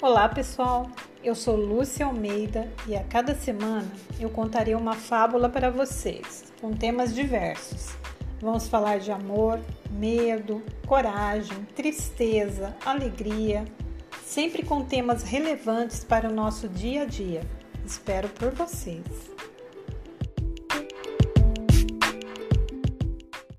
Olá pessoal, eu sou Lúcia Almeida e a cada semana eu contarei uma fábula para vocês, com temas diversos. Vamos falar de amor, medo, coragem, tristeza, alegria, sempre com temas relevantes para o nosso dia a dia. Espero por vocês.